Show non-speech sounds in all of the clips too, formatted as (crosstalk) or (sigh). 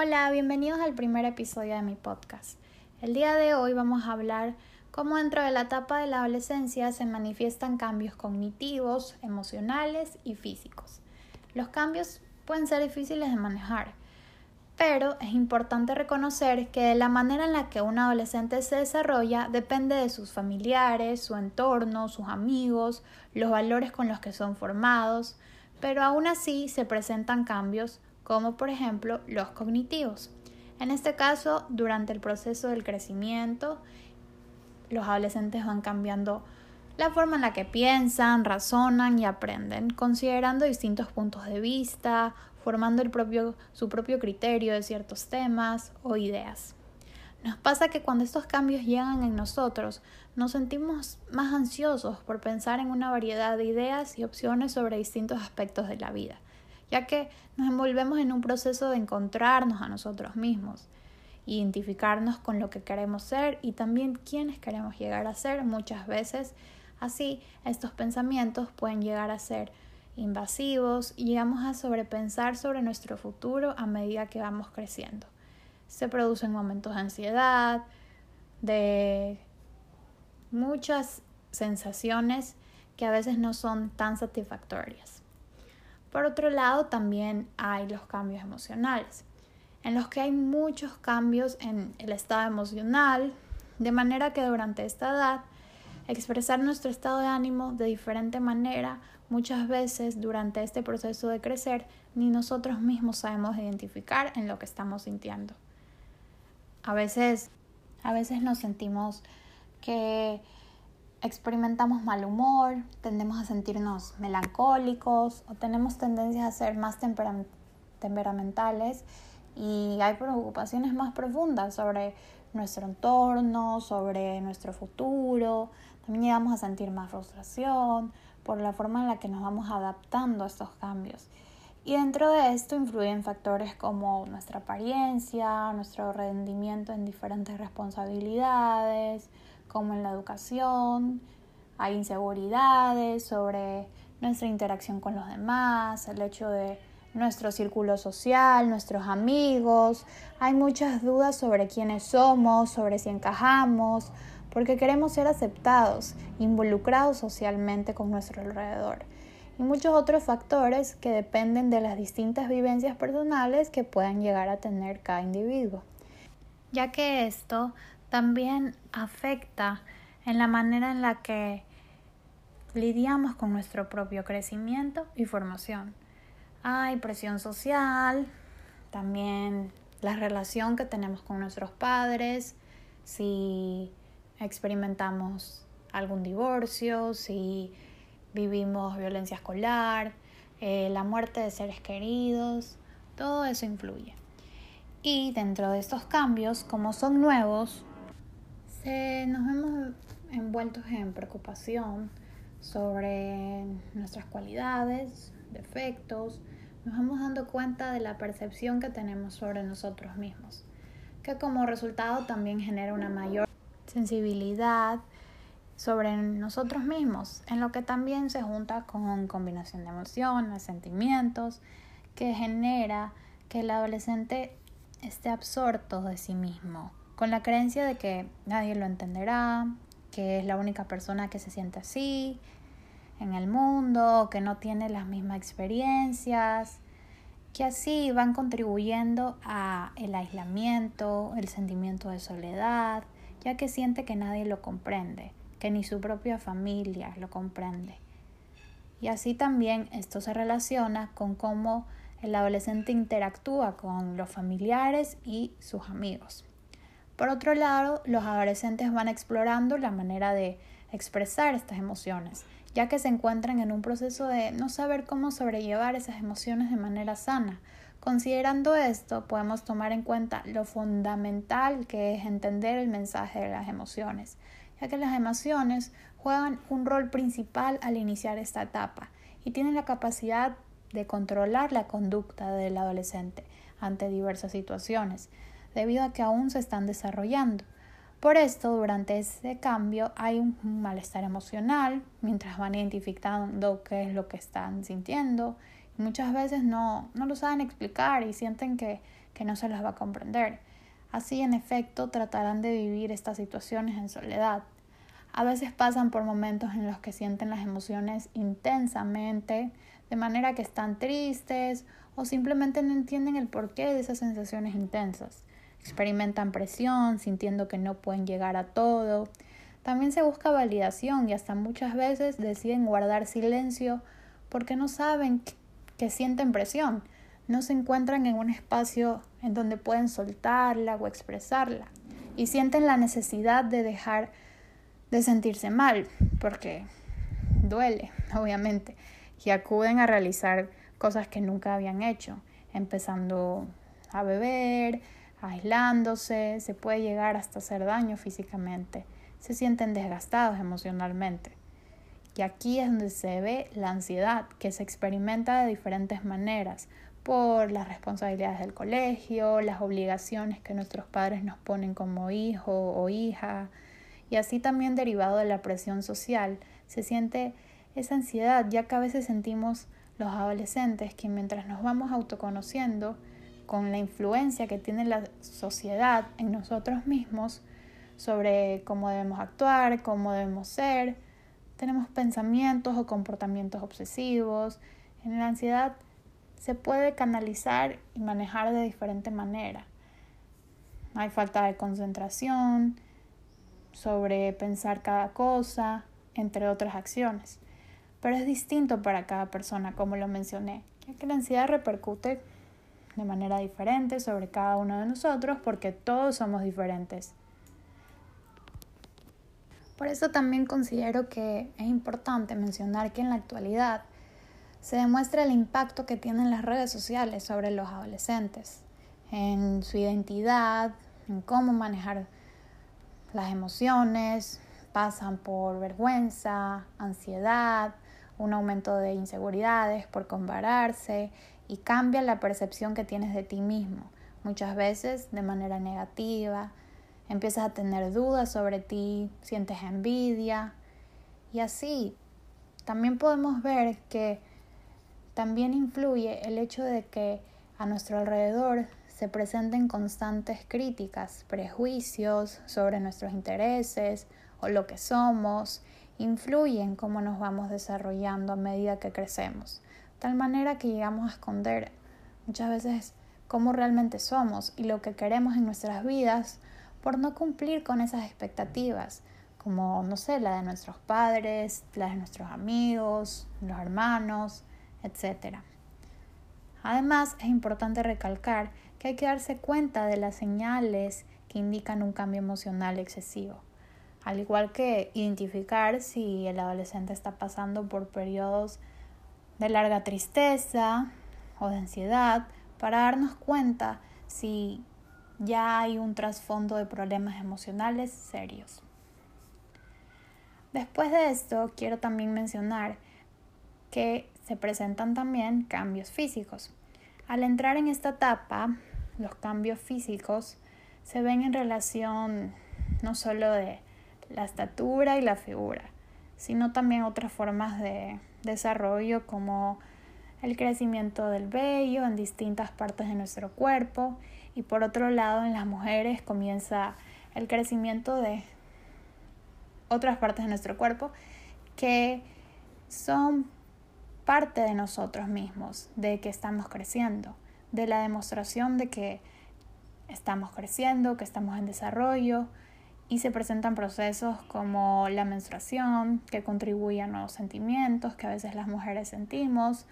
Hola, bienvenidos al primer episodio de mi podcast. El día de hoy vamos a hablar cómo dentro de la etapa de la adolescencia se manifiestan cambios cognitivos, emocionales y físicos. Los cambios pueden ser difíciles de manejar, pero es importante reconocer que la manera en la que un adolescente se desarrolla depende de sus familiares, su entorno, sus amigos, los valores con los que son formados, pero aún así se presentan cambios como por ejemplo los cognitivos. En este caso, durante el proceso del crecimiento, los adolescentes van cambiando la forma en la que piensan, razonan y aprenden, considerando distintos puntos de vista, formando su propio criterio de ciertos temas o ideas. Nos pasa que cuando estos cambios llegan en nosotros, nos sentimos más ansiosos por pensar en una variedad de ideas y opciones sobre distintos aspectos de la vida, ya que nos envolvemos en un proceso de encontrarnos a nosotros mismos, identificarnos con lo que queremos ser y también quiénes queremos llegar a ser muchas veces. Así, estos pensamientos pueden llegar a ser invasivos y llegamos a sobrepensar sobre nuestro futuro a medida que vamos creciendo. Se producen momentos de ansiedad, de muchas sensaciones que a veces no son tan satisfactorias. Por otro lado, también hay los cambios emocionales, en los que hay muchos cambios en el estado emocional, de manera que durante esta edad expresar nuestro estado de ánimo de diferente manera Muchas veces durante este proceso de crecer ni nosotros mismos sabemos identificar en lo que estamos sintiendo. A veces, a veces nos sentimos que experimentamos mal humor, tendemos a sentirnos melancólicos o tenemos tendencias a ser más temperamentales y hay preocupaciones más profundas sobre nuestro entorno, sobre nuestro futuro. También llegamos a sentir más frustración, por la forma en la que nos vamos adaptando a estos cambios. Y dentro de esto influyen factores como nuestra apariencia, nuestro rendimiento en diferentes responsabilidades, como en la educación. Hay inseguridades sobre nuestra interacción con los demás, el hecho de nuestro círculo social, nuestros amigos. Hay muchas dudas sobre quiénes somos, sobre si encajamos, porque queremos ser aceptados, involucrados socialmente con nuestro alrededor y muchos otros factores que dependen de las distintas vivencias personales que puedan llegar a tener cada individuo, ya que esto también afecta en la manera en la que lidiamos con nuestro propio crecimiento y formación. Hay presión social, también la relación que tenemos con nuestros padres, si experimentamos algún divorcio, si vivimos violencia escolar, eh, la muerte de seres queridos, todo eso influye. Y dentro de estos cambios, como son nuevos, se, nos vemos envueltos en preocupación sobre nuestras cualidades, defectos, nos vamos dando cuenta de la percepción que tenemos sobre nosotros mismos, que como resultado también genera una mayor sensibilidad sobre nosotros mismos, en lo que también se junta con combinación de emociones, sentimientos, que genera que el adolescente esté absorto de sí mismo, con la creencia de que nadie lo entenderá, que es la única persona que se siente así en el mundo, que no tiene las mismas experiencias, que así van contribuyendo a el aislamiento, el sentimiento de soledad, ya que siente que nadie lo comprende, que ni su propia familia lo comprende. Y así también esto se relaciona con cómo el adolescente interactúa con los familiares y sus amigos. Por otro lado, los adolescentes van explorando la manera de expresar estas emociones, ya que se encuentran en un proceso de no saber cómo sobrellevar esas emociones de manera sana, Considerando esto, podemos tomar en cuenta lo fundamental que es entender el mensaje de las emociones, ya que las emociones juegan un rol principal al iniciar esta etapa y tienen la capacidad de controlar la conducta del adolescente ante diversas situaciones, debido a que aún se están desarrollando. Por esto, durante ese cambio hay un malestar emocional, mientras van identificando qué es lo que están sintiendo, muchas veces no, no lo saben explicar y sienten que, que no se los va a comprender. Así, en efecto, tratarán de vivir estas situaciones en soledad. A veces pasan por momentos en los que sienten las emociones intensamente, de manera que están tristes o simplemente no entienden el porqué de esas sensaciones intensas. Experimentan presión, sintiendo que no pueden llegar a todo. También se busca validación y hasta muchas veces deciden guardar silencio porque no saben que sienten presión, no se encuentran en un espacio en donde pueden soltarla o expresarla y sienten la necesidad de dejar de sentirse mal, porque duele, (laughs) obviamente, y acuden a realizar cosas que nunca habían hecho, empezando a beber, aislándose, se puede llegar hasta hacer daño físicamente, se sienten desgastados emocionalmente. Y aquí es donde se ve la ansiedad, que se experimenta de diferentes maneras, por las responsabilidades del colegio, las obligaciones que nuestros padres nos ponen como hijo o hija, y así también derivado de la presión social, se siente esa ansiedad, ya que a veces sentimos los adolescentes que mientras nos vamos autoconociendo, con la influencia que tiene la sociedad en nosotros mismos sobre cómo debemos actuar, cómo debemos ser, tenemos pensamientos o comportamientos obsesivos. En la ansiedad se puede canalizar y manejar de diferente manera. Hay falta de concentración sobre pensar cada cosa, entre otras acciones. Pero es distinto para cada persona, como lo mencioné, ya que la ansiedad repercute de manera diferente sobre cada uno de nosotros porque todos somos diferentes. Por eso también considero que es importante mencionar que en la actualidad se demuestra el impacto que tienen las redes sociales sobre los adolescentes, en su identidad, en cómo manejar las emociones, pasan por vergüenza, ansiedad, un aumento de inseguridades por compararse y cambia la percepción que tienes de ti mismo, muchas veces de manera negativa, empiezas a tener dudas sobre ti, sientes envidia y así. También podemos ver que también influye el hecho de que a nuestro alrededor se presenten constantes críticas, prejuicios sobre nuestros intereses o lo que somos, influyen cómo nos vamos desarrollando a medida que crecemos, tal manera que llegamos a esconder muchas veces cómo realmente somos y lo que queremos en nuestras vidas por no cumplir con esas expectativas, como, no sé, la de nuestros padres, la de nuestros amigos, los hermanos, etc. Además, es importante recalcar que hay que darse cuenta de las señales que indican un cambio emocional excesivo, al igual que identificar si el adolescente está pasando por periodos de larga tristeza o de ansiedad para darnos cuenta si ya hay un trasfondo de problemas emocionales serios. Después de esto, quiero también mencionar que se presentan también cambios físicos. Al entrar en esta etapa, los cambios físicos se ven en relación no solo de la estatura y la figura, sino también otras formas de desarrollo como el crecimiento del vello en distintas partes de nuestro cuerpo. Y por otro lado en las mujeres comienza el crecimiento de otras partes de nuestro cuerpo que son parte de nosotros mismos, de que estamos creciendo, de la demostración de que estamos creciendo, que estamos en desarrollo y se presentan procesos como la menstruación que contribuye a nuevos sentimientos que a veces las mujeres sentimos,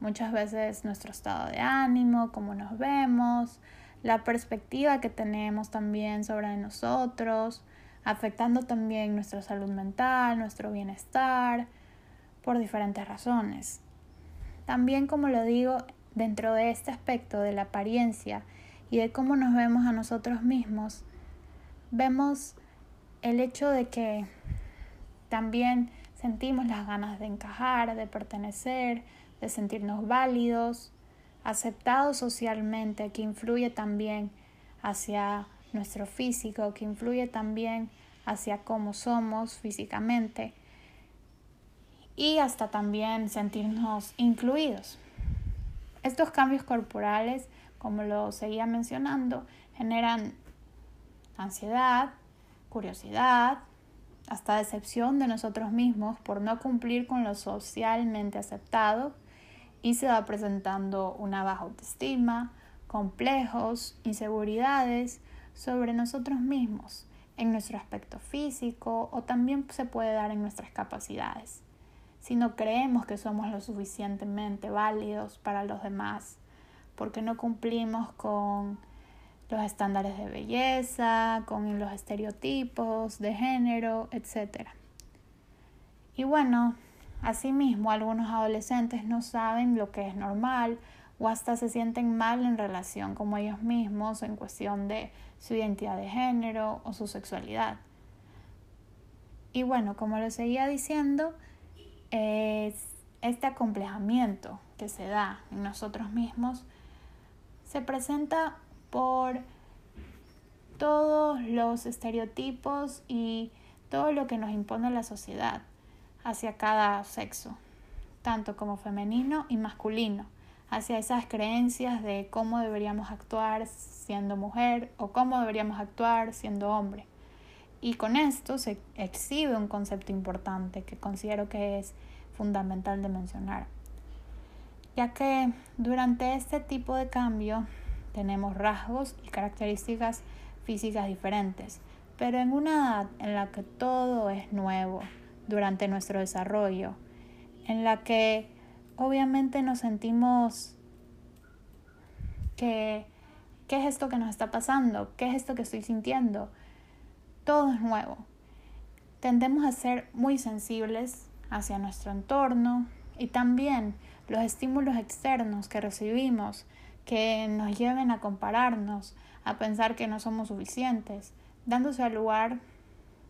muchas veces nuestro estado de ánimo, cómo nos vemos, la perspectiva que tenemos también sobre nosotros, afectando también nuestra salud mental, nuestro bienestar, por diferentes razones. También, como lo digo, dentro de este aspecto de la apariencia y de cómo nos vemos a nosotros mismos, vemos el hecho de que también sentimos las ganas de encajar, de pertenecer, de sentirnos válidos, aceptado socialmente, que influye también hacia nuestro físico, que influye también hacia cómo somos físicamente y hasta también sentirnos incluidos. Estos cambios corporales como lo seguía mencionando, generan ansiedad, curiosidad, hasta decepción de nosotros mismos por no cumplir con lo socialmente aceptado y se va presentando una baja autoestima, complejos, inseguridades sobre nosotros mismos, en nuestro aspecto físico o también se puede dar en nuestras capacidades. Si no creemos que somos lo suficientemente válidos para los demás, porque no cumplimos con los estándares de belleza, con los estereotipos de género, etc. Y bueno, asimismo algunos adolescentes no saben lo que es normal o hasta se sienten mal en relación con ellos mismos en cuestión de su identidad de género o su sexualidad. Y bueno, como lo seguía diciendo, es este acomplejamiento que se da en nosotros mismos se presenta por todos los estereotipos y todo lo que nos impone la sociedad hacia cada sexo, tanto como femenino y masculino hacia esas creencias de cómo deberíamos actuar siendo mujer o cómo deberíamos actuar siendo hombre. Y con esto se exhibe un concepto importante que considero que es fundamental de mencionar, ya que durante este tipo de cambio tenemos rasgos y características físicas diferentes, pero en una edad en la que todo es nuevo durante nuestro desarrollo, en la que obviamente nos sentimos que, ¿qué es esto que nos está pasando? ¿Qué es esto que estoy sintiendo? Todo es nuevo. Tendemos a ser muy sensibles hacia nuestro entorno y también los estímulos externos que recibimos que nos lleven a compararnos, a pensar que no somos suficientes, dándose al lugar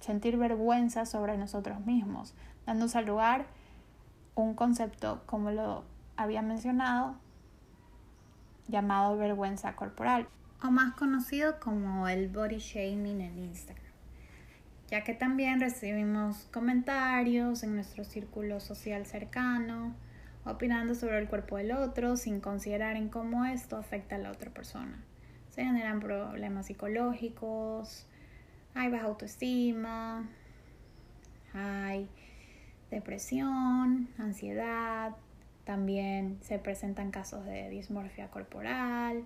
sentir vergüenza sobre nosotros mismos, dándose al lugar un concepto, como lo había mencionado, llamado vergüenza corporal, o más conocido como el body shaming en Instagram, ya que también recibimos comentarios en nuestro círculo social cercano, opinando sobre el cuerpo del otro sin considerar en cómo esto afecta a la otra persona. Se generan problemas psicológicos, hay baja autoestima, hay depresión, ansiedad, también se presentan casos de dismorfia corporal,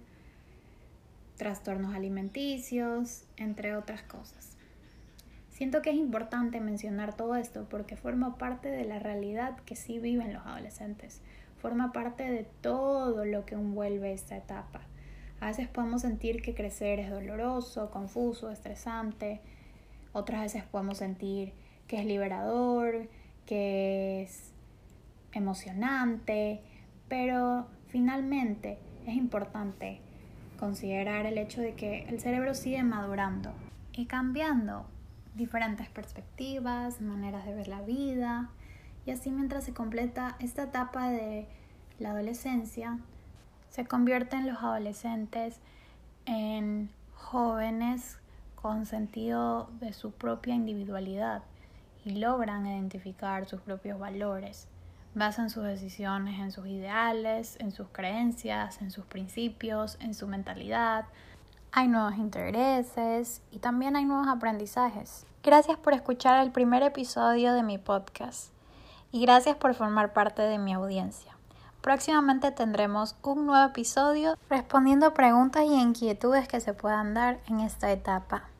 trastornos alimenticios, entre otras cosas. Siento que es importante mencionar todo esto porque forma parte de la realidad que sí viven los adolescentes, forma parte de todo lo que envuelve esta etapa. A veces podemos sentir que crecer es doloroso, confuso, estresante, otras veces podemos sentir que es liberador, que es emocionante, pero finalmente es importante considerar el hecho de que el cerebro sigue madurando y cambiando diferentes perspectivas, maneras de ver la vida, y así mientras se completa esta etapa de la adolescencia, se convierten los adolescentes en jóvenes con sentido de su propia individualidad y logran identificar sus propios valores. Basan sus decisiones en sus ideales, en sus creencias, en sus principios, en su mentalidad. Hay nuevos intereses y también hay nuevos aprendizajes. Gracias por escuchar el primer episodio de mi podcast y gracias por formar parte de mi audiencia. Próximamente tendremos un nuevo episodio respondiendo preguntas y inquietudes que se puedan dar en esta etapa.